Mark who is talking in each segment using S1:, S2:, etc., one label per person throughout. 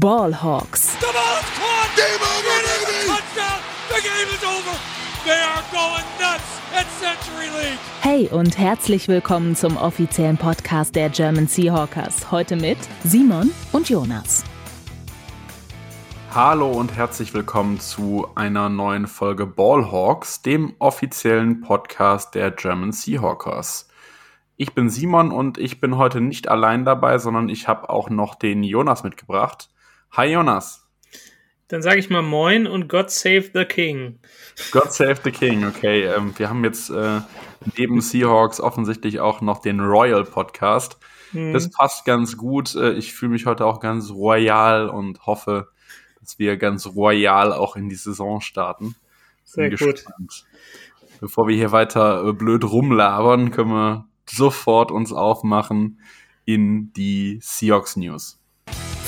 S1: Ballhawks.
S2: The ball is caught. Game over, baby. Touchdown. The game is over. They are going nuts at Century League.
S1: Hey und herzlich willkommen zum offiziellen Podcast der German Seahawkers. Heute mit Simon und Jonas.
S3: Hallo und herzlich willkommen zu einer neuen Folge Ballhawks, dem offiziellen Podcast der German Seahawkers. Ich bin Simon und ich bin heute nicht allein dabei, sondern ich habe auch noch den Jonas mitgebracht. Hi Jonas.
S4: Dann sage ich mal Moin und God Save the King.
S3: God Save the King, okay. Ähm, wir haben jetzt äh, neben Seahawks offensichtlich auch noch den Royal Podcast.
S4: Hm.
S3: Das passt ganz gut. Äh, ich fühle mich heute auch ganz royal und hoffe, dass wir ganz royal auch in die Saison starten.
S4: Sehr
S3: Bin
S4: gut.
S3: gespannt. Bevor wir hier weiter äh, blöd rumlabern, können wir sofort uns aufmachen in die Seahawks News.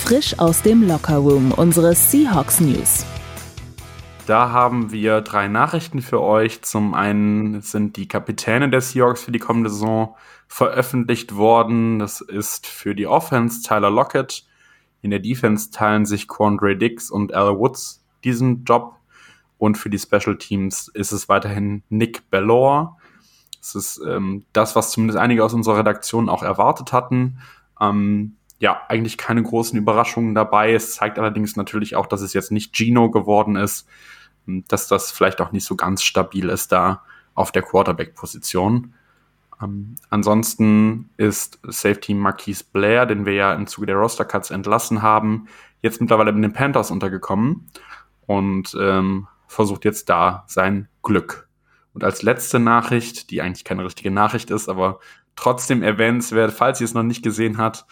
S1: Frisch aus dem Lockerroom unsere Seahawks News.
S3: Da haben wir drei Nachrichten für euch. Zum einen sind die Kapitäne der Seahawks für die kommende Saison veröffentlicht worden. Das ist für die Offense Tyler Lockett. In der Defense teilen sich Quandre Dix und Al Woods diesen Job. Und für die Special Teams ist es weiterhin Nick Bellore. Das ist ähm, das, was zumindest einige aus unserer Redaktion auch erwartet hatten. Ähm, ja, eigentlich keine großen Überraschungen dabei. Es zeigt allerdings natürlich auch, dass es jetzt nicht Gino geworden ist, dass das vielleicht auch nicht so ganz stabil ist da auf der Quarterback-Position. Ähm, ansonsten ist Safety Marquise Blair, den wir ja im Zuge der Roster Cuts entlassen haben, jetzt mittlerweile mit den Panthers untergekommen und ähm, versucht jetzt da sein Glück. Und als letzte Nachricht, die eigentlich keine richtige Nachricht ist, aber trotzdem erwähnenswert, falls ihr es noch nicht gesehen habt,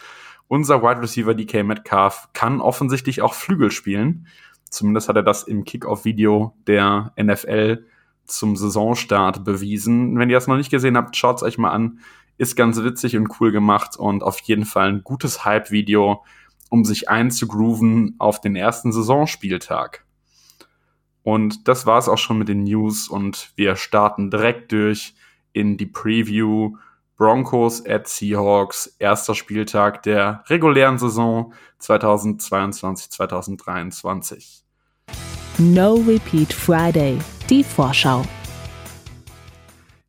S3: unser Wide Receiver DK Metcalf kann offensichtlich auch Flügel spielen. Zumindest hat er das im Kickoff-Video der NFL zum Saisonstart bewiesen. Wenn ihr das noch nicht gesehen habt, schaut es euch mal an. Ist ganz witzig und cool gemacht und auf jeden Fall ein gutes Hype-Video, um sich einzugrooven auf den ersten Saisonspieltag. Und das war es auch schon mit den News und wir starten direkt durch in die Preview Broncos at Seahawks, erster Spieltag der regulären Saison 2022-2023.
S1: No Repeat Friday, die Vorschau.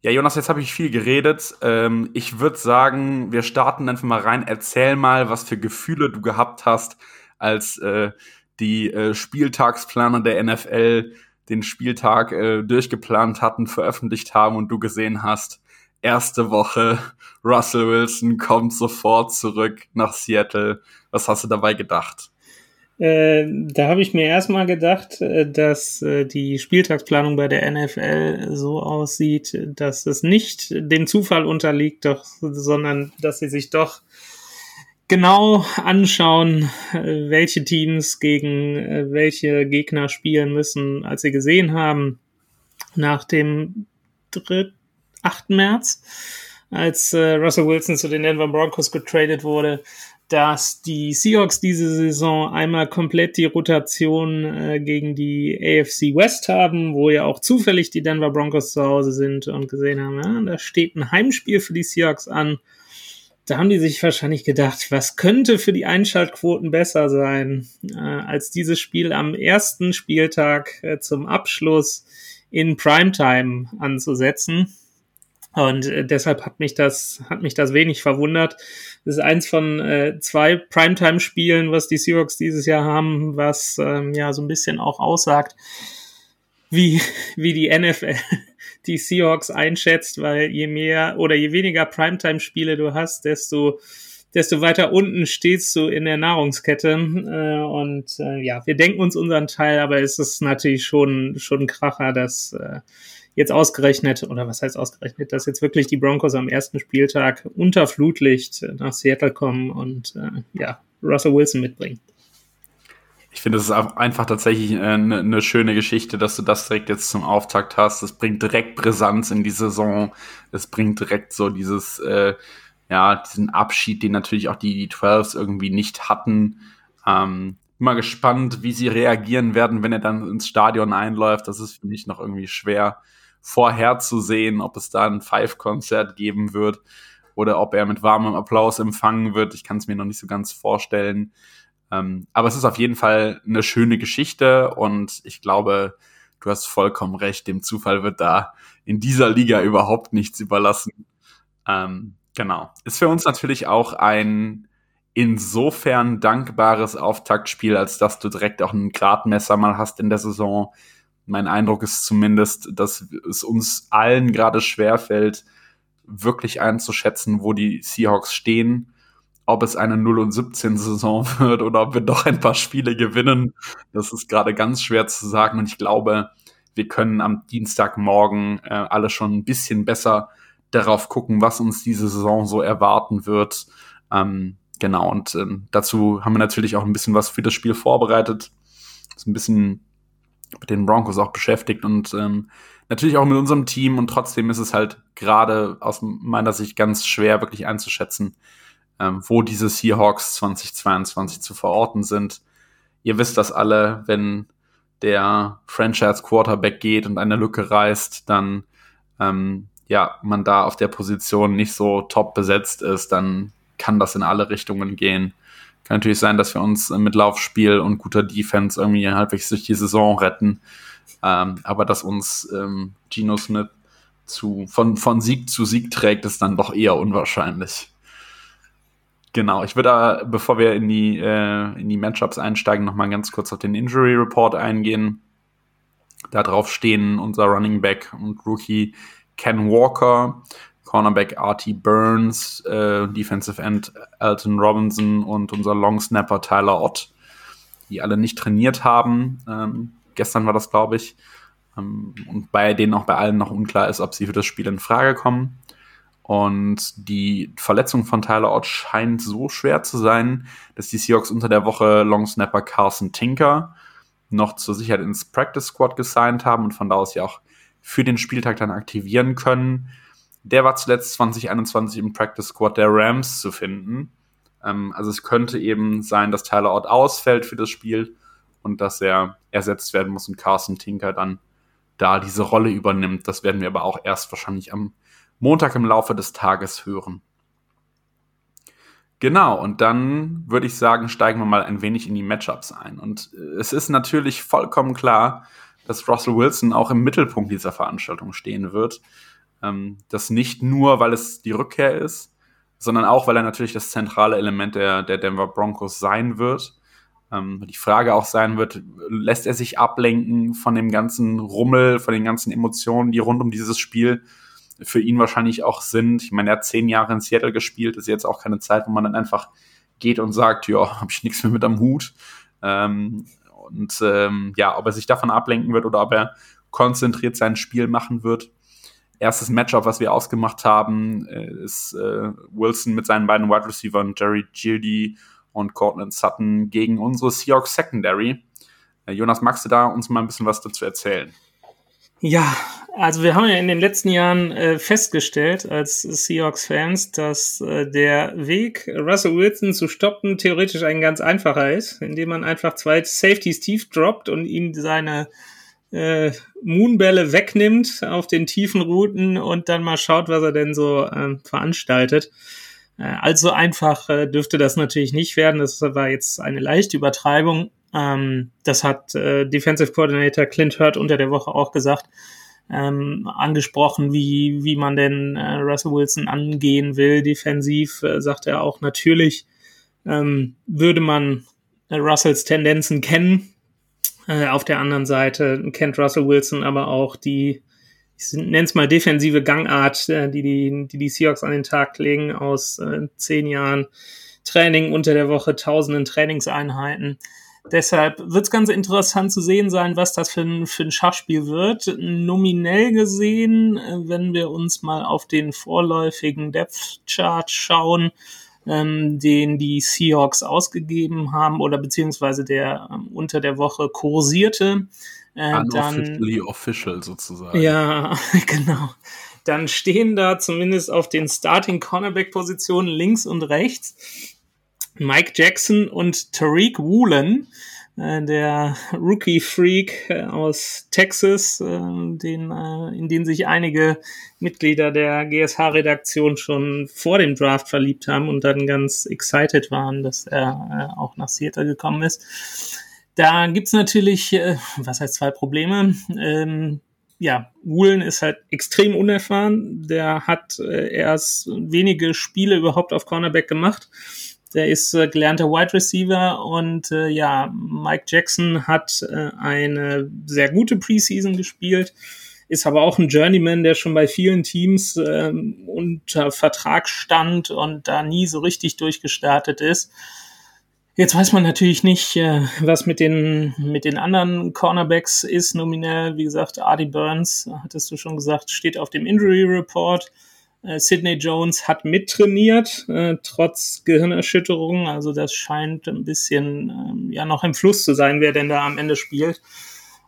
S3: Ja, Jonas, jetzt habe ich viel geredet. Ähm, ich würde sagen, wir starten einfach mal rein. Erzähl mal, was für Gefühle du gehabt hast, als äh, die äh, Spieltagsplaner der NFL den Spieltag äh, durchgeplant hatten, veröffentlicht haben und du gesehen hast, erste Woche, Russell Wilson kommt sofort zurück nach Seattle. Was hast du dabei gedacht?
S4: Äh, da habe ich mir erstmal gedacht, äh, dass äh, die Spieltagsplanung bei der NFL so aussieht, dass es nicht dem Zufall unterliegt, doch, sondern dass sie sich doch genau anschauen, äh, welche Teams gegen welche Gegner spielen müssen, als sie gesehen haben, nach dem 3. 8. März, als äh, Russell Wilson zu den Denver Broncos getradet wurde, dass die Seahawks diese Saison einmal komplett die Rotation äh, gegen die AFC West haben, wo ja auch zufällig die Denver Broncos zu Hause sind und gesehen haben, ja, da steht ein Heimspiel für die Seahawks an. Da haben die sich wahrscheinlich gedacht, was könnte für die Einschaltquoten besser sein, äh, als dieses Spiel am ersten Spieltag äh, zum Abschluss in Primetime anzusetzen. Und äh, deshalb hat mich das, hat mich das wenig verwundert. Das ist eins von äh, zwei Primetime-Spielen, was die Seahawks dieses Jahr haben, was ähm, ja so ein bisschen auch aussagt, wie, wie die NFL die Seahawks einschätzt, weil je mehr oder je weniger Primetime-Spiele du hast, desto desto weiter unten stehst du in der Nahrungskette. Äh, und äh, ja, wir denken uns unseren Teil, aber es ist natürlich schon, schon ein Kracher, dass äh, jetzt ausgerechnet, oder was heißt ausgerechnet, dass jetzt wirklich die Broncos am ersten Spieltag unter Flutlicht nach Seattle kommen und äh, ja, Russell Wilson mitbringen.
S3: Ich finde, es ist einfach tatsächlich eine, eine schöne Geschichte, dass du das direkt jetzt zum Auftakt hast. Es bringt direkt Brisanz in die Saison. Es bringt direkt so dieses, äh, ja, diesen Abschied, den natürlich auch die, die 12s irgendwie nicht hatten. Ähm, mal gespannt, wie sie reagieren werden, wenn er dann ins Stadion einläuft. Das ist für mich noch irgendwie schwer vorherzusehen, ob es da ein Five-Konzert geben wird oder ob er mit warmem Applaus empfangen wird. Ich kann es mir noch nicht so ganz vorstellen. Ähm, aber es ist auf jeden Fall eine schöne Geschichte und ich glaube, du hast vollkommen recht, dem Zufall wird da in dieser Liga überhaupt nichts überlassen. Ähm, genau. Ist für uns natürlich auch ein insofern dankbares Auftaktspiel, als dass du direkt auch ein Gradmesser mal hast in der Saison. Mein Eindruck ist zumindest, dass es uns allen gerade schwerfällt, wirklich einzuschätzen, wo die Seahawks stehen. Ob es eine 0 und 17 Saison wird oder ob wir doch ein paar Spiele gewinnen, das ist gerade ganz schwer zu sagen. Und ich glaube, wir können am Dienstagmorgen äh, alle schon ein bisschen besser darauf gucken, was uns diese Saison so erwarten wird. Ähm, genau, und ähm, dazu haben wir natürlich auch ein bisschen was für das Spiel vorbereitet. Das ein bisschen mit den Broncos auch beschäftigt und ähm, natürlich auch mit unserem Team. Und trotzdem ist es halt gerade aus meiner Sicht ganz schwer, wirklich einzuschätzen, ähm, wo diese Seahawks 2022 zu verorten sind. Ihr wisst das alle, wenn der Franchise Quarterback geht und eine Lücke reißt, dann ähm, ja, man da auf der Position nicht so top besetzt ist, dann kann das in alle Richtungen gehen. Kann natürlich sein, dass wir uns mit Laufspiel und guter Defense irgendwie halbwegs durch die Saison retten. Ähm, aber dass uns ähm, Geno Smith zu, von, von Sieg zu Sieg trägt, ist dann doch eher unwahrscheinlich. Genau, ich würde, bevor wir in die, äh, in die Matchups einsteigen, nochmal ganz kurz auf den Injury Report eingehen. Da drauf stehen unser Running Back und Rookie Ken Walker, Cornerback Artie Burns, äh, Defensive End Alton Robinson und unser Long Snapper Tyler Ott, die alle nicht trainiert haben. Ähm, gestern war das, glaube ich. Ähm, und bei denen auch bei allen noch unklar ist, ob sie für das Spiel in Frage kommen. Und die Verletzung von Tyler Ott scheint so schwer zu sein, dass die Seahawks unter der Woche Long Snapper Carson Tinker noch zur Sicherheit ins Practice Squad gesigned haben und von da aus ja auch für den Spieltag dann aktivieren können. Der war zuletzt 2021 im Practice Squad der Rams zu finden. Ähm, also es könnte eben sein, dass Tyler Ott ausfällt für das Spiel und dass er ersetzt werden muss und Carson Tinker dann da diese Rolle übernimmt. Das werden wir aber auch erst wahrscheinlich am Montag im Laufe des Tages hören. Genau, und dann würde ich sagen, steigen wir mal ein wenig in die Matchups ein. Und es ist natürlich vollkommen klar, dass Russell Wilson auch im Mittelpunkt dieser Veranstaltung stehen wird. Ähm, das nicht nur, weil es die Rückkehr ist, sondern auch, weil er natürlich das zentrale Element der, der Denver Broncos sein wird. Ähm, die Frage auch sein wird, lässt er sich ablenken von dem ganzen Rummel, von den ganzen Emotionen, die rund um dieses Spiel für ihn wahrscheinlich auch sind. Ich meine, er hat zehn Jahre in Seattle gespielt, ist jetzt auch keine Zeit, wo man dann einfach geht und sagt, ja, habe ich nichts mehr mit am Hut. Ähm, und ähm, ja, ob er sich davon ablenken wird oder ob er konzentriert sein Spiel machen wird. Erstes Matchup, was wir ausgemacht haben, äh, ist äh, Wilson mit seinen beiden Wide Receivers, Jerry Gildy und Cortland Sutton, gegen unsere Seahawks Secondary. Äh, Jonas, magst du da uns mal ein bisschen was dazu erzählen?
S4: Ja, also wir haben ja in den letzten Jahren äh, festgestellt als Seahawks-Fans, dass äh, der Weg, Russell Wilson zu stoppen, theoretisch ein ganz einfacher ist, indem man einfach zwei Safeties tief droppt und ihm seine äh, Moonbälle wegnimmt auf den tiefen Routen und dann mal schaut, was er denn so äh, veranstaltet. Äh, also einfach äh, dürfte das natürlich nicht werden. Das war jetzt eine leichte Übertreibung. Ähm, das hat äh, Defensive Coordinator Clint Hurt unter der Woche auch gesagt, ähm, angesprochen, wie, wie man denn äh, Russell Wilson angehen will. Defensiv äh, sagt er auch natürlich, ähm, würde man äh, Russells Tendenzen kennen. Äh, auf der anderen Seite kennt Russell Wilson aber auch die, ich nenne es mal defensive Gangart, äh, die, die, die die Seahawks an den Tag legen aus äh, zehn Jahren Training unter der Woche, tausenden Trainingseinheiten. Deshalb wird es ganz interessant zu sehen sein, was das für ein, für ein Schachspiel wird. Nominell gesehen, äh, wenn wir uns mal auf den vorläufigen Depth Chart schauen, ähm, den die Seahawks ausgegeben haben oder beziehungsweise der ähm, unter der Woche kursierte.
S3: Äh, dann, official sozusagen.
S4: Ja, genau. Dann stehen da zumindest auf den Starting Cornerback Positionen links und rechts Mike Jackson und Tariq Woolen. Äh, der Rookie Freak äh, aus Texas, äh, den, in den sich einige Mitglieder der GSH-Redaktion schon vor dem Draft verliebt haben und dann ganz excited waren, dass er auch nach Seattle gekommen ist. Da gibt's natürlich, äh, was heißt zwei Probleme. Ähm, ja, Woolen ist halt extrem unerfahren. Der hat erst wenige Spiele überhaupt auf Cornerback gemacht. Der ist äh, gelernter Wide Receiver und äh, ja, Mike Jackson hat äh, eine sehr gute Preseason gespielt, ist aber auch ein Journeyman, der schon bei vielen Teams äh, unter Vertrag stand und da nie so richtig durchgestartet ist. Jetzt weiß man natürlich nicht, äh, was mit den, mit den anderen Cornerbacks ist. Nominell, wie gesagt, Artie Burns, hattest du schon gesagt, steht auf dem Injury Report. Äh, Sidney Jones hat mittrainiert, äh, trotz Gehirnerschütterung. Also das scheint ein bisschen ähm, ja noch im Fluss zu sein, wer denn da am Ende spielt.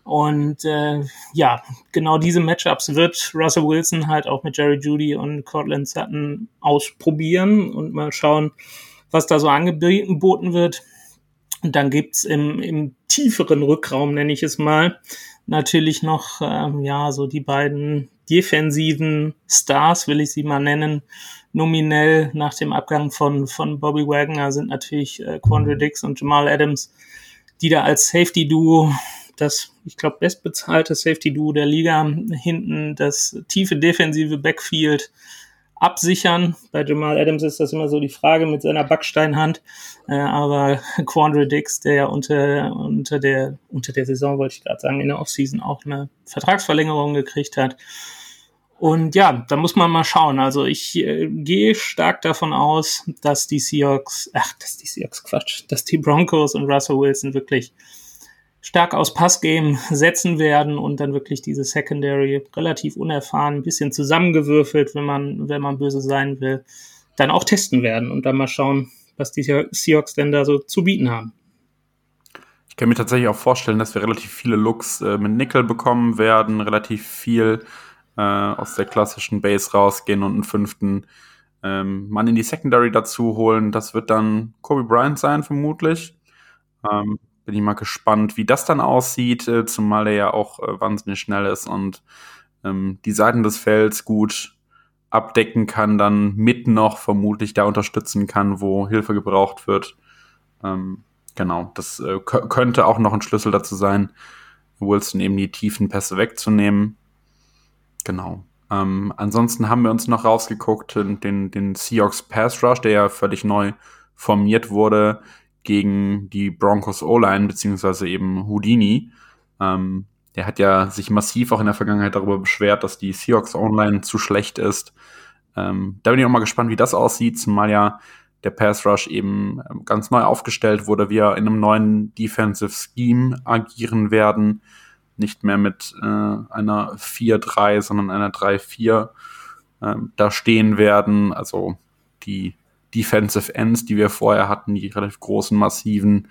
S4: Und äh, ja, genau diese Matchups wird Russell Wilson halt auch mit Jerry Judy und Cortland Sutton ausprobieren und mal schauen, was da so angeboten wird. Und dann gibt's im, im tieferen Rückraum, nenne ich es mal, natürlich noch ähm, ja so die beiden defensiven Stars, will ich sie mal nennen, nominell nach dem Abgang von, von Bobby Wagner sind natürlich äh, Quandre Dix und Jamal Adams, die da als Safety-Duo das, ich glaube, bestbezahlte Safety-Duo der Liga hinten das tiefe defensive Backfield absichern. Bei Jamal Adams ist das immer so die Frage mit seiner Backsteinhand. Äh, aber Quandre Dix, der ja unter, unter, der, unter der Saison, wollte ich gerade sagen, in der Offseason auch eine Vertragsverlängerung gekriegt hat. Und ja, da muss man mal schauen. Also ich äh, gehe stark davon aus, dass die Seahawks, ach, dass die Seahawks Quatsch, dass die Broncos und Russell Wilson wirklich stark aus Passgame setzen werden und dann wirklich diese Secondary relativ unerfahren, ein bisschen zusammengewürfelt, wenn man, wenn man böse sein will, dann auch testen werden und dann mal schauen, was die Seahawks denn da so zu bieten haben.
S3: Ich kann mir tatsächlich auch vorstellen, dass wir relativ viele Looks äh, mit Nickel bekommen werden, relativ viel äh, aus der klassischen Base rausgehen und einen fünften ähm, Mann in die Secondary dazu holen. Das wird dann Kobe Bryant sein, vermutlich. Ähm, bin ich mal gespannt, wie das dann aussieht, äh, zumal er ja auch äh, wahnsinnig schnell ist und ähm, die Seiten des Felds gut abdecken kann, dann mit noch vermutlich da unterstützen kann, wo Hilfe gebraucht wird. Ähm, genau, das äh, könnte auch noch ein Schlüssel dazu sein, Wilson eben die tiefen Pässe wegzunehmen. Genau. Ähm, ansonsten haben wir uns noch rausgeguckt, den, den Seahawks Pass Rush, der ja völlig neu formiert wurde gegen die Broncos O-Line, beziehungsweise eben Houdini. Ähm, der hat ja sich massiv auch in der Vergangenheit darüber beschwert, dass die Seahawks Online zu schlecht ist. Ähm, da bin ich auch mal gespannt, wie das aussieht, zumal ja der Pass Rush eben ähm, ganz neu aufgestellt wurde, wir in einem neuen Defensive Scheme agieren werden. Nicht mehr mit äh, einer 4-3, sondern einer 3-4 äh, da stehen werden. Also die Defensive Ends, die wir vorher hatten, die relativ großen, massiven,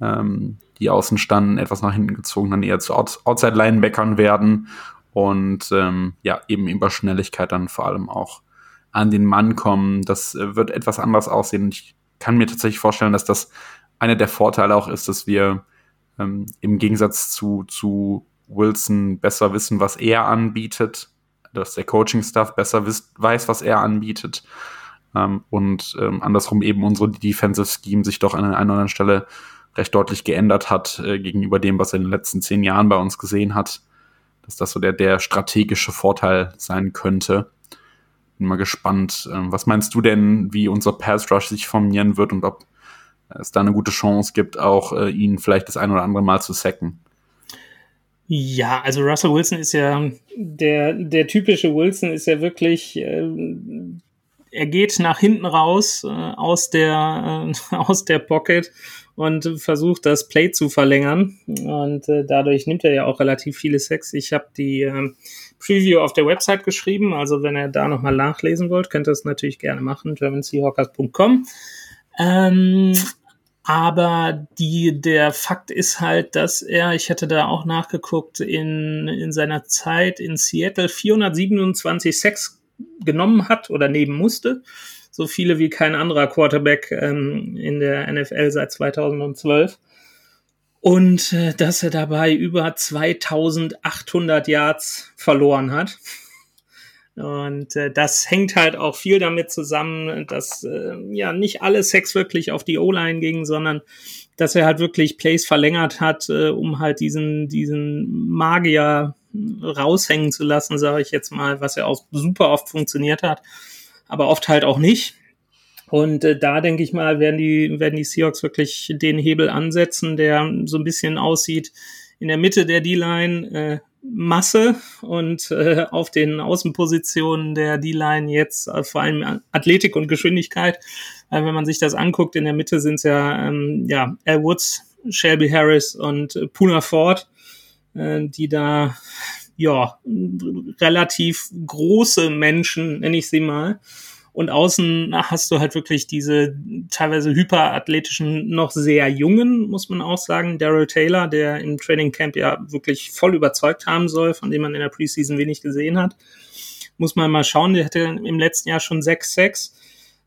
S3: ähm, die außen standen, etwas nach hinten gezogen, dann eher zu Out Outside-Linebackern werden und ähm, ja, eben über Schnelligkeit dann vor allem auch an den Mann kommen. Das äh, wird etwas anders aussehen. Ich kann mir tatsächlich vorstellen, dass das einer der Vorteile auch ist, dass wir ähm, im Gegensatz zu, zu Wilson besser wissen, was er anbietet, dass der Coaching-Staff besser weiß, was er anbietet ähm, und ähm, andersrum eben unsere Defensive Scheme sich doch an einer anderen Stelle recht deutlich geändert hat äh, gegenüber dem, was er in den letzten zehn Jahren bei uns gesehen hat. Dass das so der, der strategische Vorteil sein könnte. Bin mal gespannt. Ähm, was meinst du denn, wie unser Pass Rush sich formieren wird und ob es da eine gute Chance gibt, auch äh, ihn vielleicht das ein oder andere Mal zu sacken?
S4: Ja, also Russell Wilson ist ja der, der typische Wilson ist ja wirklich äh, er geht nach hinten raus äh, aus der äh, aus der Pocket und versucht das Play zu verlängern und äh, dadurch nimmt er ja auch relativ viele Sex. Ich habe die äh, Preview auf der Website geschrieben, also wenn ihr da noch mal nachlesen wollt, könnt ihr das natürlich gerne machen, germanseahawkers.com. Ähm, aber die, der Fakt ist halt, dass er, ich hätte da auch nachgeguckt, in, in seiner Zeit in Seattle 427 Sex genommen hat oder nehmen musste. So viele wie kein anderer Quarterback ähm, in der NFL seit 2012. und äh, dass er dabei über 2800 Yards verloren hat. Und äh, das hängt halt auch viel damit zusammen, dass äh, ja nicht alle Sex wirklich auf die O-Line ging, sondern dass er halt wirklich Plays verlängert hat, äh, um halt diesen diesen Magier raushängen zu lassen, sage ich jetzt mal, was ja auch super oft funktioniert hat, aber oft halt auch nicht. Und äh, da denke ich mal, werden die, werden die Seahawks wirklich den Hebel ansetzen, der so ein bisschen aussieht in der Mitte der D-Line äh, Masse und äh, auf den Außenpositionen der D-Line jetzt äh, vor allem Athletik und Geschwindigkeit. Äh, wenn man sich das anguckt, in der Mitte sind es ja, ähm, ja Al Woods, Shelby Harris und äh, Puna Ford, äh, die da ja relativ große Menschen, nenne ich sie mal, und außen hast du halt wirklich diese teilweise hyperathletischen, noch sehr jungen, muss man auch sagen, Daryl Taylor, der im Training Camp ja wirklich voll überzeugt haben soll, von dem man in der Preseason wenig gesehen hat. Muss man mal schauen, der hatte im letzten Jahr schon 6-6.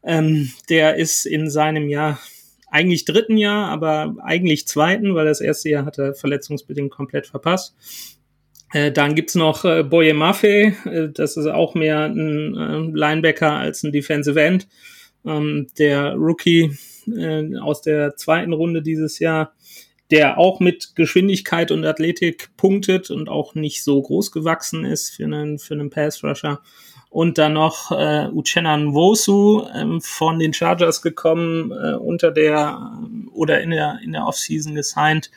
S4: Ähm, der ist in seinem Jahr eigentlich dritten Jahr, aber eigentlich zweiten, weil das erste Jahr hat er verletzungsbedingt komplett verpasst. Äh, dann gibt's noch äh, Boye Maffei, äh, das ist auch mehr ein äh, Linebacker als ein Defensive End. Ähm, der Rookie äh, aus der zweiten Runde dieses Jahr, der auch mit Geschwindigkeit und Athletik punktet und auch nicht so groß gewachsen ist für einen, für einen Pass-Rusher. Und dann noch äh, Uchenna Nwosu ähm, von den Chargers gekommen, äh, unter der oder in der, in der Offseason gesigned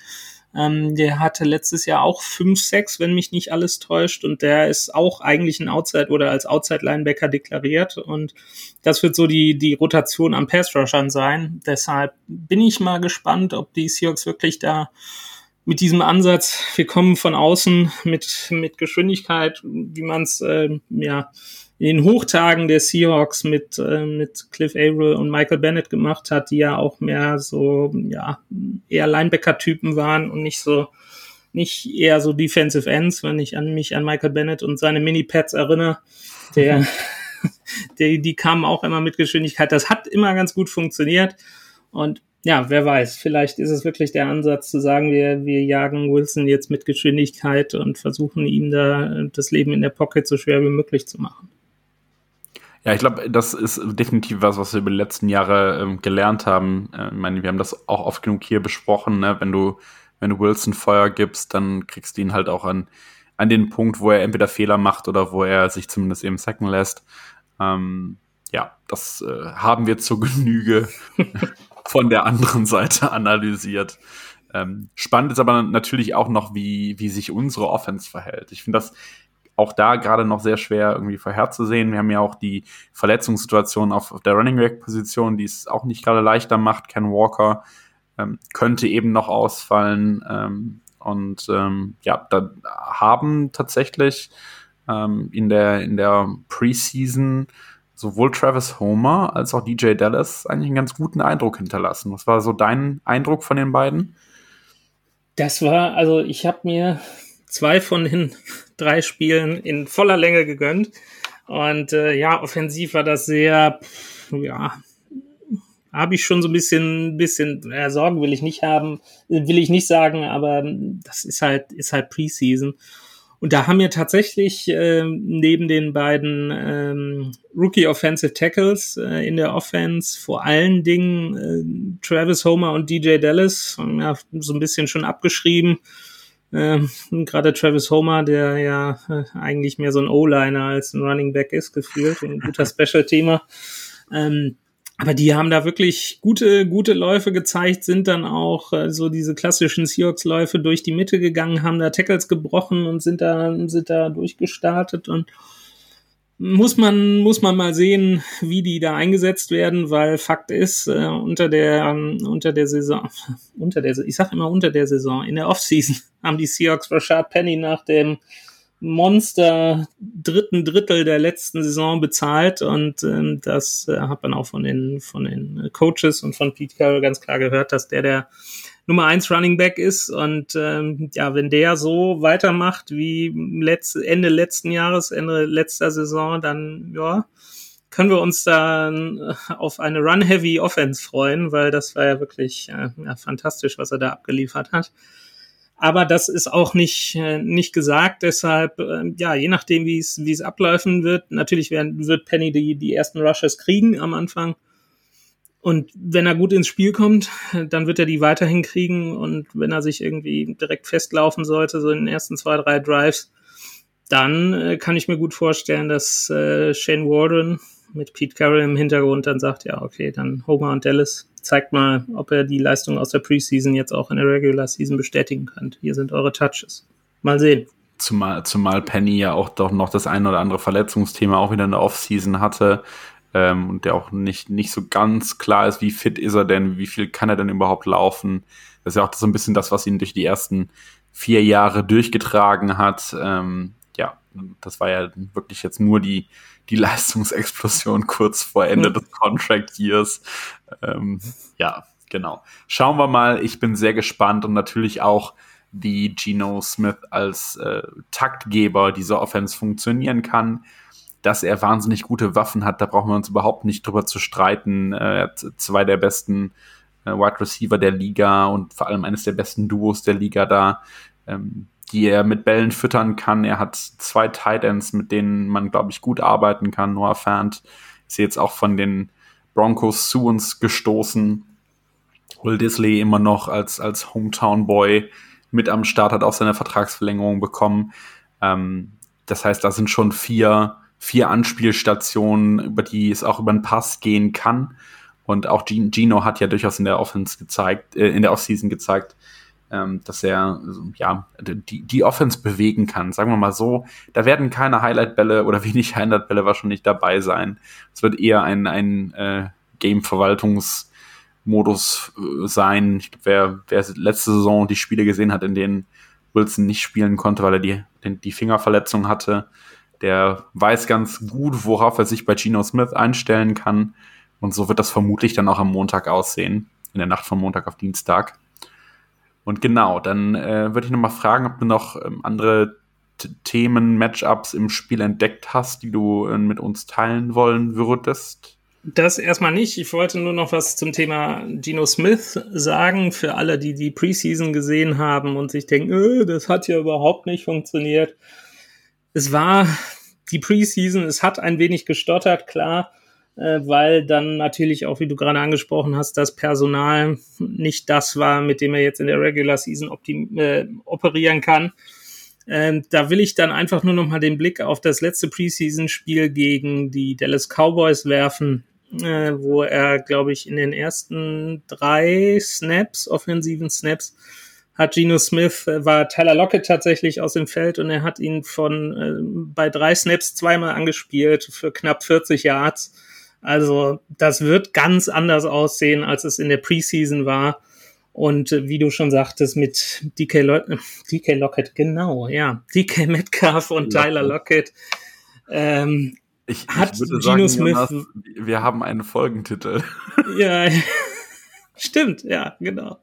S4: ähm, der hatte letztes Jahr auch 5-6, wenn mich nicht alles täuscht. Und der ist auch eigentlich ein Outside oder als Outside-Linebacker deklariert. Und das wird so die, die Rotation am Pass-Rushern sein. Deshalb bin ich mal gespannt, ob die Seahawks wirklich da mit diesem Ansatz, wir kommen von außen mit, mit Geschwindigkeit, wie man es äh, ja in Hochtagen der Seahawks mit, äh, mit Cliff Averill und Michael Bennett gemacht hat, die ja auch mehr so, ja, eher Linebacker-Typen waren und nicht so, nicht eher so Defensive Ends, wenn ich an mich an Michael Bennett und seine Mini-Pads erinnere, der, der, die kamen auch immer mit Geschwindigkeit. Das hat immer ganz gut funktioniert und ja, wer weiß, vielleicht ist es wirklich der Ansatz zu sagen, wir, wir jagen Wilson jetzt mit Geschwindigkeit und versuchen ihm da das Leben in der Pocket so schwer wie möglich zu machen.
S3: Ja, ich glaube, das ist definitiv was, was wir über die letzten Jahre ähm, gelernt haben. Äh, ich meine, wir haben das auch oft genug hier besprochen. Ne? Wenn du, wenn du Wilson Feuer gibst, dann kriegst du ihn halt auch an, an den Punkt, wo er entweder Fehler macht oder wo er sich zumindest eben sacken lässt. Ähm, ja, das äh, haben wir zur Genüge von der anderen Seite analysiert. Ähm, spannend ist aber natürlich auch noch, wie, wie sich unsere Offense verhält. Ich finde das auch da gerade noch sehr schwer irgendwie vorherzusehen. Wir haben ja auch die Verletzungssituation auf, auf der Running Back Position, die es auch nicht gerade leichter macht. Ken Walker ähm, könnte eben noch ausfallen. Ähm, und ähm, ja, da haben tatsächlich ähm, in der, in der Preseason sowohl Travis Homer als auch DJ Dallas eigentlich einen ganz guten Eindruck hinterlassen. Was war so dein Eindruck von den beiden?
S4: Das war, also ich habe mir zwei von den drei Spielen in voller Länge gegönnt. Und äh, ja, offensiv war das sehr, ja, habe ich schon so ein bisschen, bisschen äh, Sorgen will ich nicht haben, will ich nicht sagen, aber das ist halt, ist halt Preseason. Und da haben wir tatsächlich äh, neben den beiden ähm, Rookie Offensive Tackles äh, in der Offense vor allen Dingen äh, Travis Homer und DJ Dallas ja, so ein bisschen schon abgeschrieben. Ähm, Gerade Travis Homer, der ja äh, eigentlich mehr so ein O-Liner als ein Running Back ist, gefühlt, ein guter Special-Thema. Ähm, aber die haben da wirklich gute, gute Läufe gezeigt, sind dann auch äh, so diese klassischen Seahawks-Läufe durch die Mitte gegangen, haben da Tackles gebrochen und sind da, sind da durchgestartet und muss man, muss man mal sehen, wie die da eingesetzt werden, weil Fakt ist, äh, unter der, unter der Saison, unter der, ich sag immer unter der Saison, in der Offseason haben die Seahawks Rashad Penny nach dem Monster dritten Drittel der letzten Saison bezahlt und ähm, das äh, hat man auch von den von den Coaches und von Pete Carroll ganz klar gehört, dass der der Nummer eins Running Back ist und ähm, ja, wenn der so weitermacht wie letzt, Ende letzten Jahres, Ende letzter Saison, dann ja, können wir uns dann äh, auf eine Run-Heavy Offense freuen, weil das war ja wirklich äh, ja, fantastisch, was er da abgeliefert hat. Aber das ist auch nicht, äh, nicht gesagt. Deshalb, äh, ja, je nachdem, wie es, wie es abläufen wird, natürlich werden, wird Penny die, die ersten Rushes kriegen am Anfang. Und wenn er gut ins Spiel kommt, dann wird er die weiterhin kriegen. Und wenn er sich irgendwie direkt festlaufen sollte, so in den ersten zwei, drei Drives, dann äh, kann ich mir gut vorstellen, dass äh, Shane Warden mit Pete Carroll im Hintergrund dann sagt, ja, okay, dann Homer und Dallas zeigt mal, ob er die Leistung aus der Preseason jetzt auch in der Regular Season bestätigen kann. Hier sind eure Touches. Mal sehen.
S3: Zumal, zumal Penny ja auch doch noch das ein oder andere Verletzungsthema auch wieder in der Offseason hatte ähm, und der auch nicht, nicht so ganz klar ist, wie fit ist er denn, wie viel kann er denn überhaupt laufen. Das ist ja auch so ein bisschen das, was ihn durch die ersten vier Jahre durchgetragen hat. Ähm, ja, das war ja wirklich jetzt nur die, die Leistungsexplosion kurz vor Ende des Contract Years. Ähm, ja, genau. Schauen wir mal. Ich bin sehr gespannt und natürlich auch, wie Geno Smith als äh, Taktgeber dieser Offense funktionieren kann. Dass er wahnsinnig gute Waffen hat, da brauchen wir uns überhaupt nicht drüber zu streiten. Äh, er hat zwei der besten äh, Wide Receiver der Liga und vor allem eines der besten Duos der Liga da. Ähm, die er mit Bällen füttern kann. Er hat zwei Tight Ends, mit denen man, glaube ich, gut arbeiten kann. Noah Fant ist jetzt auch von den Broncos zu uns gestoßen. Will Disley immer noch als, als Hometown Boy mit am Start, hat auch seine Vertragsverlängerung bekommen. Ähm, das heißt, da sind schon vier, vier Anspielstationen, über die es auch über den Pass gehen kann. Und auch Gino hat ja durchaus in der Offense gezeigt, äh, in der Offseason gezeigt, ähm, dass er ja die, die Offense bewegen kann. Sagen wir mal so, da werden keine Highlight-Bälle oder wenig Highlight-Bälle wahrscheinlich dabei sein. Es wird eher ein, ein äh, Game-Verwaltungsmodus äh, sein. Ich glaube, wer, wer letzte Saison die Spiele gesehen hat, in denen Wilson nicht spielen konnte, weil er die, die Fingerverletzung hatte, der weiß ganz gut, worauf er sich bei Geno Smith einstellen kann. Und so wird das vermutlich dann auch am Montag aussehen, in der Nacht von Montag auf Dienstag. Und genau, dann äh, würde ich nochmal fragen, ob du noch ähm, andere Themen, Matchups im Spiel entdeckt hast, die du äh, mit uns teilen wollen würdest.
S4: Das erstmal nicht. Ich wollte nur noch was zum Thema Geno Smith sagen. Für alle, die die Preseason gesehen haben und sich denken, äh, das hat ja überhaupt nicht funktioniert. Es war die Preseason, es hat ein wenig gestottert, klar äh, weil dann natürlich auch, wie du gerade angesprochen hast, das Personal nicht das war, mit dem er jetzt in der Regular Season äh, operieren kann. Ähm, da will ich dann einfach nur noch mal den Blick auf das letzte Preseason-Spiel gegen die Dallas Cowboys werfen, äh, wo er, glaube ich, in den ersten drei Snaps, offensiven Snaps, hat Geno Smith, äh, war Tyler Lockett tatsächlich aus dem Feld und er hat ihn von äh, bei drei Snaps zweimal angespielt für knapp 40 Yards. Also das wird ganz anders aussehen, als es in der Preseason war. Und äh, wie du schon sagtest, mit DK, Lo DK Lockett, genau, ja, DK Metcalf und Lockett. Tyler Lockett. Ähm,
S3: ich, ich hat würde Gino sagen, Smith. Jonas, wir haben einen Folgentitel.
S4: Ja, Stimmt, ja, genau.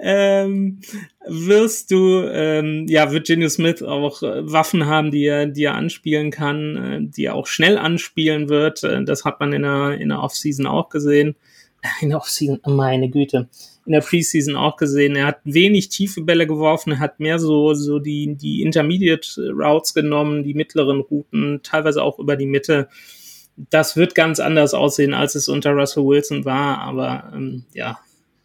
S4: Ähm, wirst du, ähm, ja, wird Genius Smith auch äh, Waffen haben, die er, die er anspielen kann, äh, die er auch schnell anspielen wird. Äh, das hat man in der, in der Offseason auch gesehen. In der Offseason, meine Güte. In der Preseason auch gesehen. Er hat wenig tiefe Bälle geworfen, er hat mehr so, so die, die Intermediate Routes genommen, die mittleren Routen, teilweise auch über die Mitte das wird ganz anders aussehen, als es unter Russell Wilson war. Aber ähm, ja,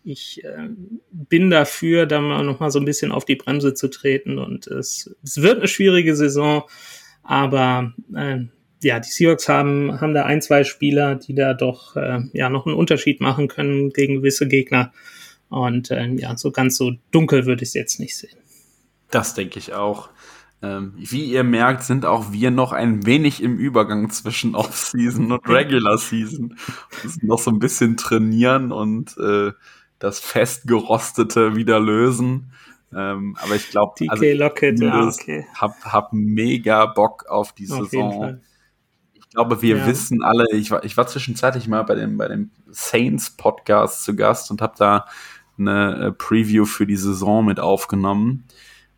S4: ich äh, bin dafür, da mal noch mal so ein bisschen auf die Bremse zu treten. Und es, es wird eine schwierige Saison, aber äh, ja, die Seahawks haben, haben da ein, zwei Spieler, die da doch äh, ja noch einen Unterschied machen können gegen gewisse Gegner. Und äh, ja, so ganz so dunkel würde ich es jetzt nicht sehen.
S3: Das denke ich auch. Ähm, wie ihr merkt, sind auch wir noch ein wenig im Übergang zwischen Off-Season und Regular Season. Wir müssen noch so ein bisschen trainieren und äh, das Festgerostete wieder lösen. Ähm, aber ich glaube,
S4: also, Lockett, ja, okay.
S3: hab, hab mega Bock auf die auf Saison. Ich glaube, wir ja. wissen alle, ich war, ich war zwischenzeitlich mal bei dem, bei dem Saints Podcast zu Gast und habe da eine äh, Preview für die Saison mit aufgenommen.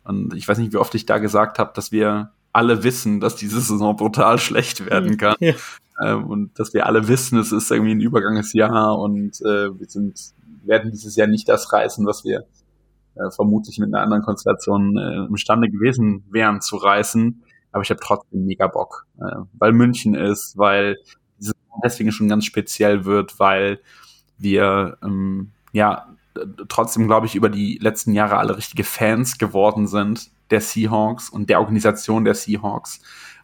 S3: Und ich weiß nicht, wie oft ich da gesagt habe, dass wir alle wissen, dass diese Saison brutal schlecht werden kann. Ja. äh, und dass wir alle wissen, es ist irgendwie ein Übergangsjahr und äh, wir sind, werden dieses Jahr nicht das reißen, was wir äh, vermutlich mit einer anderen Konstellation äh, imstande gewesen wären zu reißen. Aber ich habe trotzdem mega Bock, äh, weil München ist, weil diese deswegen schon ganz speziell wird, weil wir ähm, ja trotzdem, glaube ich, über die letzten Jahre alle richtige Fans geworden sind der Seahawks und der Organisation der Seahawks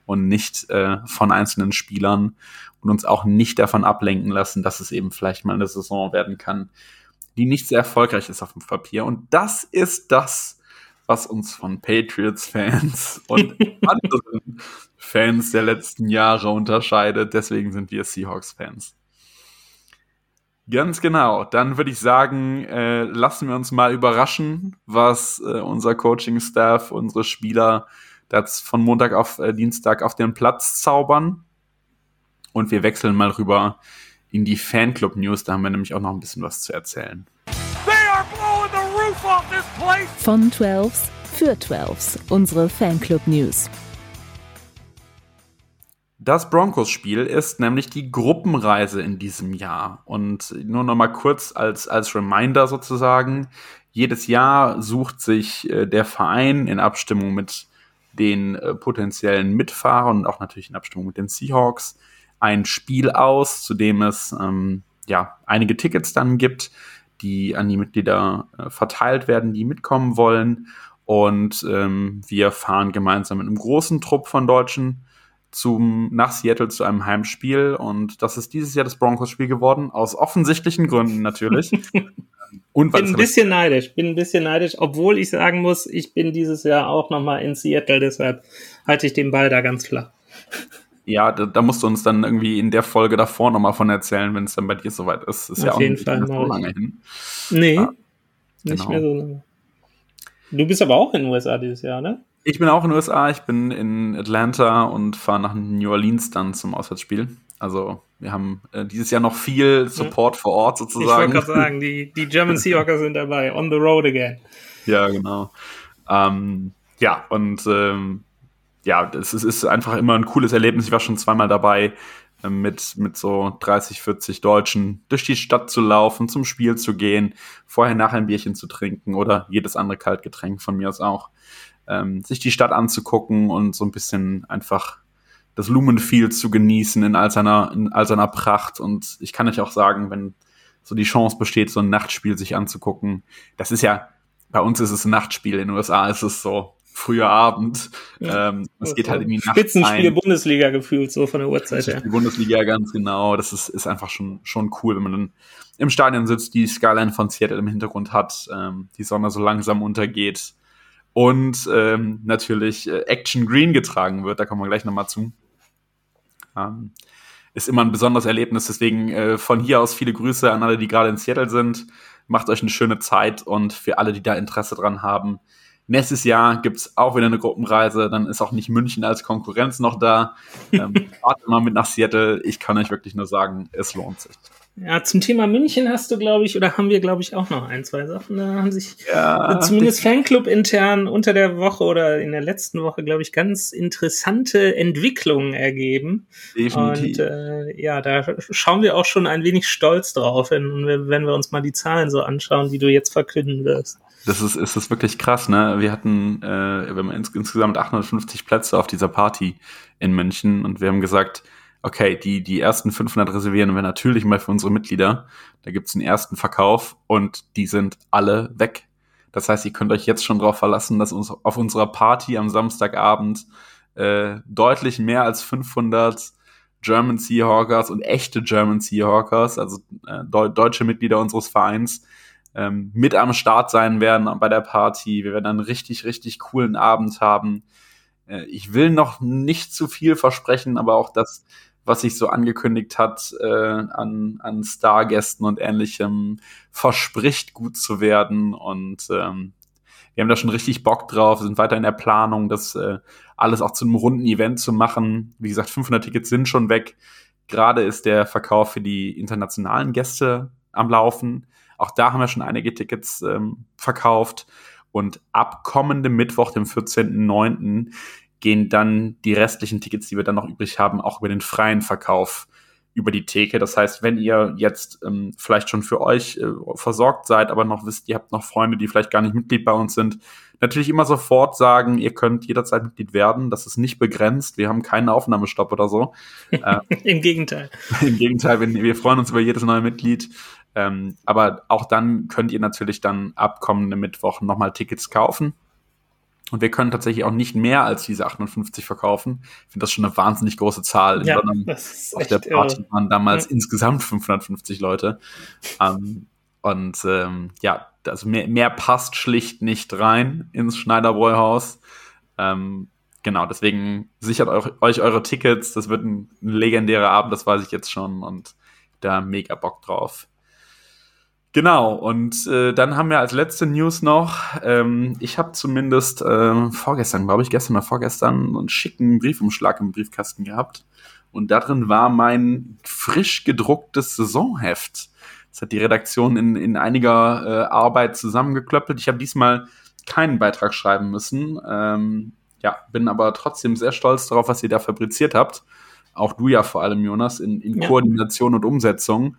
S3: und nicht äh, von einzelnen Spielern und uns auch nicht davon ablenken lassen, dass es eben vielleicht mal eine Saison werden kann, die nicht sehr erfolgreich ist auf dem Papier. Und das ist das, was uns von Patriots-Fans und anderen Fans der letzten Jahre unterscheidet. Deswegen sind wir Seahawks-Fans. Ganz genau. Dann würde ich sagen, äh, lassen wir uns mal überraschen, was äh, unser Coaching-Staff, unsere Spieler das von Montag auf äh, Dienstag auf den Platz zaubern. Und wir wechseln mal rüber in die Fanclub-News. Da haben wir nämlich auch noch ein bisschen was zu erzählen.
S1: Von 12s für 12s, unsere Fanclub-News.
S3: Das Broncos-Spiel ist nämlich die Gruppenreise in diesem Jahr. Und nur noch mal kurz als, als Reminder sozusagen. Jedes Jahr sucht sich äh, der Verein in Abstimmung mit den äh, potenziellen Mitfahrern und auch natürlich in Abstimmung mit den Seahawks ein Spiel aus, zu dem es ähm, ja einige Tickets dann gibt, die an die Mitglieder äh, verteilt werden, die mitkommen wollen. Und ähm, wir fahren gemeinsam mit einem großen Trupp von Deutschen zum, nach Seattle zu einem Heimspiel und das ist dieses Jahr das Broncos-Spiel geworden, aus offensichtlichen Gründen natürlich.
S4: und bin ein bisschen neidisch, bin ein bisschen neidisch, obwohl ich sagen muss, ich bin dieses Jahr auch nochmal in Seattle, deshalb halte ich den Ball da ganz flach.
S3: Ja, da, da, musst du uns dann irgendwie in der Folge davor nochmal von erzählen, wenn es dann bei dir soweit ist. Ist
S4: Auf
S3: ja auch
S4: jeden Fall so lange hin. Nee, ja, nicht genau. mehr so lange. Du bist aber auch in den USA dieses Jahr, ne?
S3: Ich bin auch in den USA, ich bin in Atlanta und fahre nach New Orleans dann zum Auswärtsspiel. Also wir haben äh, dieses Jahr noch viel Support ja. vor Ort sozusagen.
S4: Ich wollte gerade sagen, die, die German Seahawkers sind dabei, on the road again.
S3: Ja, genau. Ähm, ja, und ähm, ja, es ist, ist, einfach immer ein cooles Erlebnis. Ich war schon zweimal dabei, äh, mit, mit so 30, 40 Deutschen durch die Stadt zu laufen, zum Spiel zu gehen, vorher nachher ein Bierchen zu trinken oder jedes andere Kaltgetränk von mir aus auch ähm, sich die Stadt anzugucken und so ein bisschen einfach das Lumenfield zu genießen in all seiner, in all seiner Pracht. Und ich kann euch auch sagen, wenn so die Chance besteht, so ein Nachtspiel sich anzugucken, das ist ja, bei uns ist es ein Nachtspiel, in den USA ist es so früher Abend. Ja, ähm, es geht halt irgendwie
S4: nachts Spitzenspiel ein. Bundesliga gefühlt, so von der Uhrzeit her.
S3: Die Bundesliga, ganz genau. Das ist, ist einfach schon, schon cool, wenn man dann im Stadion sitzt, die Skyline von Seattle im Hintergrund hat, ähm, die Sonne so langsam untergeht und ähm, natürlich äh, Action Green getragen wird. Da kommen wir gleich nochmal zu. Ähm, ist immer ein besonderes Erlebnis. Deswegen äh, von hier aus viele Grüße an alle, die gerade in Seattle sind. Macht euch eine schöne Zeit und für alle, die da Interesse dran haben. Nächstes Jahr gibt's auch wieder eine Gruppenreise. Dann ist auch nicht München als Konkurrenz noch da. Ähm, fahrt mal mit nach Seattle. Ich kann euch wirklich nur sagen, es lohnt sich.
S4: Ja, zum Thema München hast du, glaube ich, oder haben wir, glaube ich, auch noch ein, zwei Sachen. Da haben sich ja, zumindest Fanclub intern unter der Woche oder in der letzten Woche, glaube ich, ganz interessante Entwicklungen ergeben. Definitiv. Und äh, ja, da schauen wir auch schon ein wenig stolz drauf, wenn, wenn wir uns mal die Zahlen so anschauen, die du jetzt verkünden wirst.
S3: Das ist, ist das wirklich krass, ne? Wir hatten, äh, wir haben ins, insgesamt 850 Plätze auf dieser Party in München und wir haben gesagt, okay, die, die ersten 500 reservieren wir natürlich mal für unsere Mitglieder. Da gibt's einen ersten Verkauf und die sind alle weg. Das heißt, ihr könnt euch jetzt schon darauf verlassen, dass uns auf unserer Party am Samstagabend äh, deutlich mehr als 500 German Seahawkers und echte German Seahawkers, also äh, de deutsche Mitglieder unseres Vereins, ähm, mit am Start sein werden bei der Party. Wir werden einen richtig, richtig coolen Abend haben. Äh, ich will noch nicht zu viel versprechen, aber auch das was sich so angekündigt hat äh, an, an Stargästen und ähnlichem, verspricht gut zu werden. Und ähm, wir haben da schon richtig Bock drauf, sind weiter in der Planung, das äh, alles auch zu einem runden Event zu machen. Wie gesagt, 500 Tickets sind schon weg. Gerade ist der Verkauf für die internationalen Gäste am Laufen. Auch da haben wir schon einige Tickets ähm, verkauft. Und ab kommendem Mittwoch, dem 14.09., gehen dann die restlichen Tickets, die wir dann noch übrig haben, auch über den freien Verkauf über die Theke. Das heißt, wenn ihr jetzt ähm, vielleicht schon für euch äh, versorgt seid, aber noch wisst, ihr habt noch Freunde, die vielleicht gar nicht Mitglied bei uns sind, natürlich immer sofort sagen, ihr könnt jederzeit Mitglied werden. Das ist nicht begrenzt. Wir haben keinen Aufnahmestopp oder so.
S4: äh, Im Gegenteil.
S3: Im Gegenteil, wenn, wir freuen uns über jedes neue Mitglied. Ähm, aber auch dann könnt ihr natürlich dann ab kommenden Mittwoch nochmal Tickets kaufen. Und wir können tatsächlich auch nicht mehr als diese 58 verkaufen. Ich finde das schon eine wahnsinnig große Zahl.
S4: Ja, das
S3: auf der Party waren damals ja. insgesamt 550 Leute. Ähm, und ähm, ja, also mehr, mehr passt schlicht nicht rein ins Schneiderbräuhaus. Ähm, genau, deswegen sichert euch, euch eure Tickets. Das wird ein, ein legendärer Abend, das weiß ich jetzt schon. Und da mega Bock drauf. Genau, und äh, dann haben wir als letzte News noch, ähm, ich habe zumindest äh, vorgestern, glaube ich, gestern oder vorgestern, einen schicken Briefumschlag im Briefkasten gehabt. Und darin war mein frisch gedrucktes Saisonheft. Das hat die Redaktion in, in einiger äh, Arbeit zusammengeklöppelt. Ich habe diesmal keinen Beitrag schreiben müssen. Ähm, ja, bin aber trotzdem sehr stolz darauf, was ihr da fabriziert habt. Auch du ja vor allem, Jonas, in, in ja. Koordination und Umsetzung.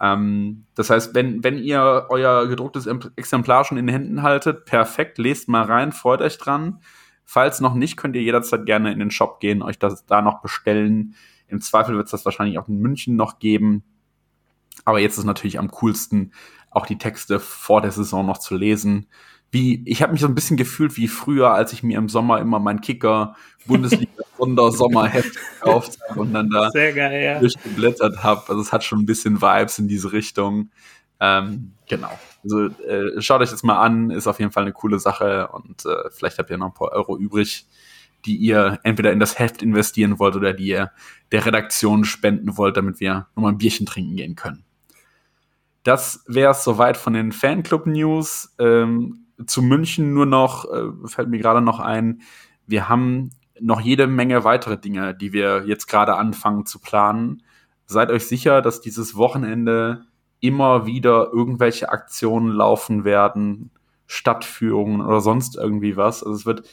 S3: Ähm, das heißt, wenn, wenn ihr euer gedrucktes Exemplar schon in den Händen haltet, perfekt, lest mal rein, freut euch dran. Falls noch nicht, könnt ihr jederzeit gerne in den Shop gehen, euch das da noch bestellen. Im Zweifel wird es das wahrscheinlich auch in München noch geben. Aber jetzt ist natürlich am coolsten, auch die Texte vor der Saison noch zu lesen wie, ich habe mich so ein bisschen gefühlt wie früher, als ich mir im Sommer immer mein Kicker Bundesliga Sondersommerheft gekauft habe und dann da
S4: geil, ja.
S3: durchgeblättert habe. Also es hat schon ein bisschen Vibes in diese Richtung. Ähm, genau. Also äh, schaut euch das mal an, ist auf jeden Fall eine coole Sache und äh, vielleicht habt ihr noch ein paar Euro übrig, die ihr entweder in das Heft investieren wollt oder die ihr der Redaktion spenden wollt, damit wir nochmal ein Bierchen trinken gehen können. Das wäre es soweit von den Fanclub-News. Ähm, zu München nur noch, äh, fällt mir gerade noch ein, wir haben noch jede Menge weitere Dinge, die wir jetzt gerade anfangen zu planen. Seid euch sicher, dass dieses Wochenende immer wieder irgendwelche Aktionen laufen werden, Stadtführungen oder sonst irgendwie was. Also es wird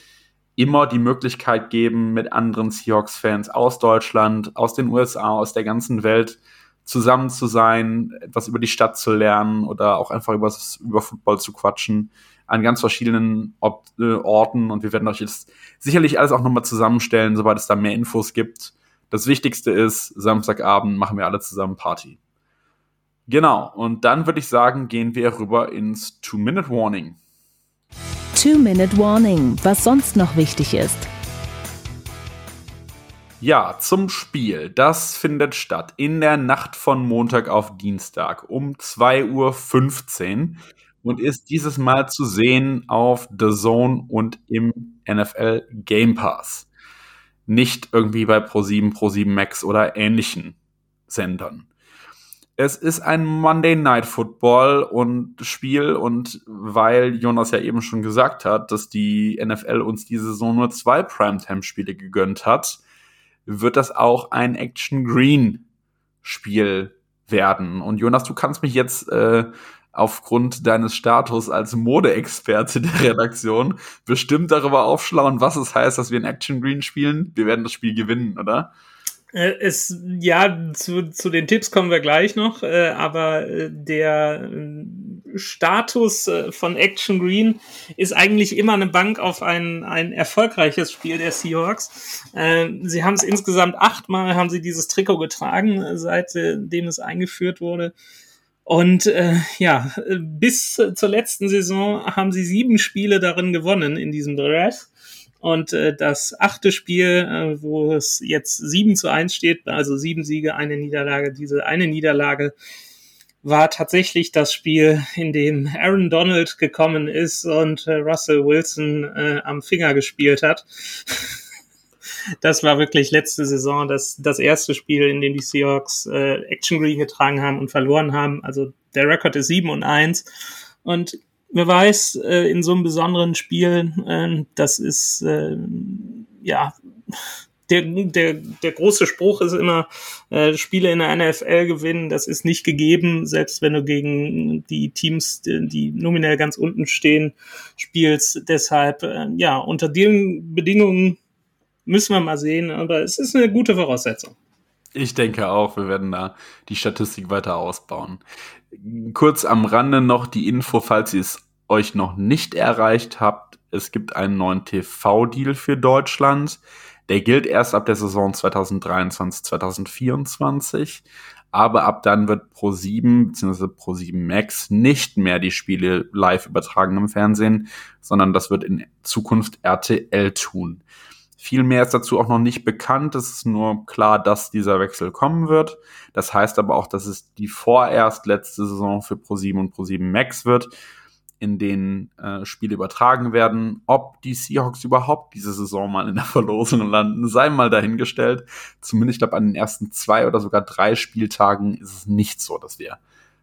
S3: immer die Möglichkeit geben, mit anderen Seahawks-Fans aus Deutschland, aus den USA, aus der ganzen Welt zusammen zu sein, etwas über die Stadt zu lernen oder auch einfach über, über Football zu quatschen an ganz verschiedenen Ob äh, Orten und wir werden euch jetzt sicherlich alles auch nochmal zusammenstellen, sobald es da mehr Infos gibt. Das Wichtigste ist, Samstagabend machen wir alle zusammen Party. Genau, und dann würde ich sagen, gehen wir rüber ins Two-Minute-Warning.
S1: Two-Minute-Warning, was sonst noch wichtig ist.
S3: Ja, zum Spiel. Das findet statt in der Nacht von Montag auf Dienstag um 2.15 Uhr und ist dieses Mal zu sehen auf The Zone und im NFL Game Pass. Nicht irgendwie bei Pro7, Pro7 Max oder ähnlichen Sendern. Es ist ein Monday Night Football und Spiel und weil Jonas ja eben schon gesagt hat, dass die NFL uns diese Saison nur zwei Primetime-Spiele gegönnt hat, wird das auch ein Action Green Spiel werden. Und Jonas, du kannst mich jetzt äh, aufgrund deines Status als Modeexperte der Redaktion bestimmt darüber aufschlauen, was es heißt, dass wir ein Action Green spielen. Wir werden das Spiel gewinnen, oder?
S4: Äh, es, ja, zu, zu den Tipps kommen wir gleich noch, äh, aber äh, der Status von Action Green ist eigentlich immer eine Bank auf ein, ein erfolgreiches Spiel der Seahawks. Sie haben es insgesamt achtmal, haben sie dieses Trikot getragen, seitdem es eingeführt wurde. Und äh, ja, bis zur letzten Saison haben sie sieben Spiele darin gewonnen in diesem Dress. Und äh, das achte Spiel, äh, wo es jetzt sieben zu eins steht, also sieben Siege, eine Niederlage, diese eine Niederlage war tatsächlich das Spiel, in dem Aaron Donald gekommen ist und äh, Russell Wilson äh, am Finger gespielt hat. Das war wirklich letzte Saison das, das erste Spiel, in dem die Seahawks äh, Action Green getragen haben und verloren haben. Also der Rekord ist 7 und 1. Und wer weiß, äh, in so einem besonderen Spiel, äh, das ist, äh, ja, der, der, der große Spruch ist immer, äh, Spiele in der NFL gewinnen, das ist nicht gegeben, selbst wenn du gegen die Teams, die, die nominell ganz unten stehen, spielst. Deshalb, äh, ja, unter den Bedingungen müssen wir mal sehen, aber es ist eine gute Voraussetzung.
S3: Ich denke auch, wir werden da die Statistik weiter ausbauen. Kurz am Rande noch die Info, falls ihr es euch noch nicht erreicht habt. Es gibt einen neuen TV-Deal für Deutschland. Der gilt erst ab der Saison 2023, 2024. Aber ab dann wird Pro7 bzw. Pro7 Max nicht mehr die Spiele live übertragen im Fernsehen, sondern das wird in Zukunft RTL tun. Viel mehr ist dazu auch noch nicht bekannt. Es ist nur klar, dass dieser Wechsel kommen wird. Das heißt aber auch, dass es die vorerst letzte Saison für Pro7 und Pro7 Max wird, in denen äh, Spiele übertragen werden. Ob die Seahawks überhaupt diese Saison mal in der Verlosung landen, sei mal dahingestellt. Zumindest, ich glaube, an den ersten zwei oder sogar drei Spieltagen ist es nicht so, dass wir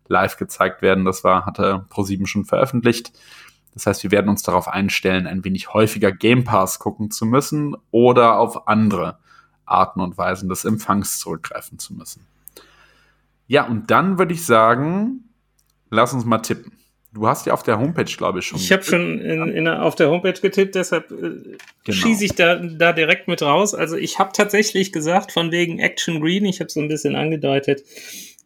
S3: live gezeigt werden. Das war, hatte Pro7 schon veröffentlicht. Das heißt, wir werden uns darauf einstellen, ein wenig häufiger Game Pass gucken zu müssen oder auf andere Arten und Weisen des Empfangs zurückgreifen zu müssen. Ja, und dann würde ich sagen, lass uns mal tippen. Du hast ja auf der Homepage, glaube ich, schon.
S4: Ich habe schon in, in, auf der Homepage getippt, deshalb äh, genau. schieße ich da, da direkt mit raus. Also ich habe tatsächlich gesagt, von wegen Action Green, ich habe so ein bisschen angedeutet,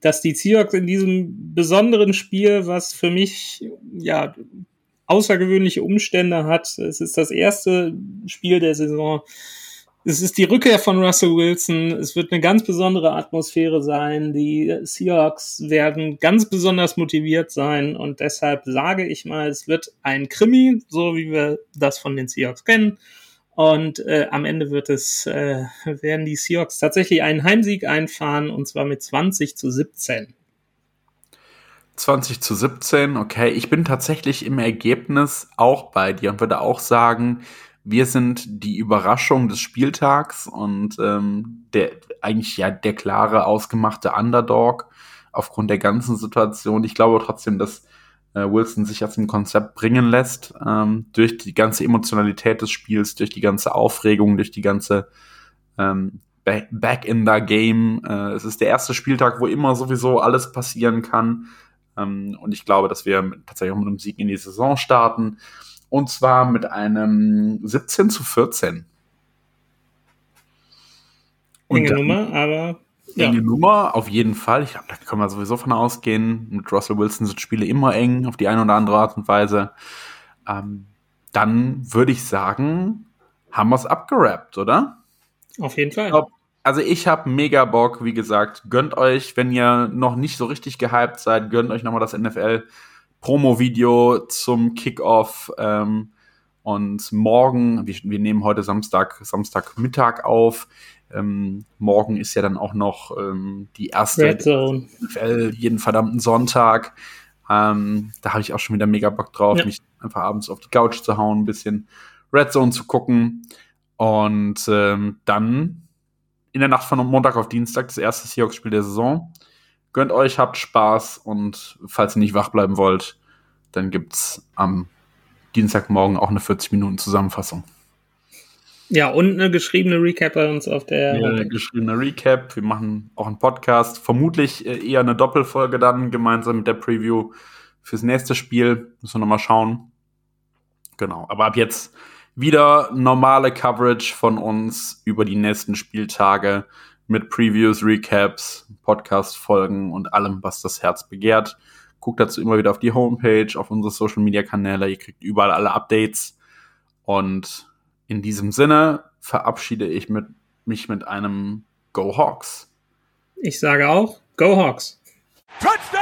S4: dass die Seahawks in diesem besonderen Spiel, was für mich ja außergewöhnliche Umstände hat. Es ist das erste Spiel der Saison. Es ist die Rückkehr von Russell Wilson. Es wird eine ganz besondere Atmosphäre sein. Die Seahawks werden ganz besonders motiviert sein. Und deshalb sage ich mal, es wird ein Krimi, so wie wir das von den Seahawks kennen. Und äh, am Ende wird es, äh, werden die Seahawks tatsächlich einen Heimsieg einfahren, und zwar mit 20 zu 17.
S3: 20 zu 17, okay. Ich bin tatsächlich im Ergebnis auch bei dir und würde auch sagen, wir sind die Überraschung des Spieltags und ähm, der eigentlich ja der klare ausgemachte Underdog aufgrund der ganzen Situation. Ich glaube trotzdem, dass äh, Wilson sich aus dem Konzept bringen lässt ähm, durch die ganze Emotionalität des Spiels, durch die ganze Aufregung, durch die ganze ähm, back, in the Game. Äh, es ist der erste Spieltag, wo immer sowieso alles passieren kann. Ähm, und ich glaube, dass wir tatsächlich auch mit einem Sieg in die Saison starten. Und zwar mit einem 17 zu 14.
S4: Enge Nummer, aber.
S3: Ja. Enge Nummer, auf jeden Fall. Ich glaube, da können wir sowieso von ausgehen. Mit Russell Wilson sind Spiele immer eng, auf die eine oder andere Art und Weise. Ähm, dann würde ich sagen, haben wir es abgerappt, oder?
S4: Auf jeden Fall. Ich
S3: glaube, also ich habe mega Bock, wie gesagt, gönnt euch, wenn ihr noch nicht so richtig gehypt seid, gönnt euch nochmal das NFL Promo-Video zum Kickoff. Ähm, und morgen, wir, wir, nehmen heute Samstag, Samstagmittag auf. Ähm, morgen ist ja dann auch noch ähm, die erste NFL jeden verdammten Sonntag. Ähm, da habe ich auch schon wieder mega Bock drauf, ja. mich einfach abends auf die Couch zu hauen, ein bisschen Red Zone zu gucken. Und ähm, dann in der Nacht von Montag auf Dienstag, das erste Seahawks-Spiel der Saison. Gönnt euch, habt Spaß und falls ihr nicht wach bleiben wollt, dann gibt's am Dienstagmorgen auch eine 40-Minuten-Zusammenfassung.
S4: Ja, und eine geschriebene Recap bei uns auf der.
S3: Ja, eine geschriebene Recap. Wir machen auch einen Podcast. Vermutlich äh, eher eine Doppelfolge dann, gemeinsam mit der Preview fürs nächste Spiel. Müssen wir nochmal schauen. Genau. Aber ab jetzt wieder normale Coverage von uns über die nächsten Spieltage mit Previews, Recaps, Podcast-Folgen und allem, was das Herz begehrt. Guckt dazu immer wieder auf die Homepage, auf unsere Social-Media-Kanäle. Ihr kriegt überall alle Updates. Und in diesem Sinne verabschiede ich mit, mich mit einem Go Hawks.
S4: Ich sage auch Go Hawks.
S1: Touchdown!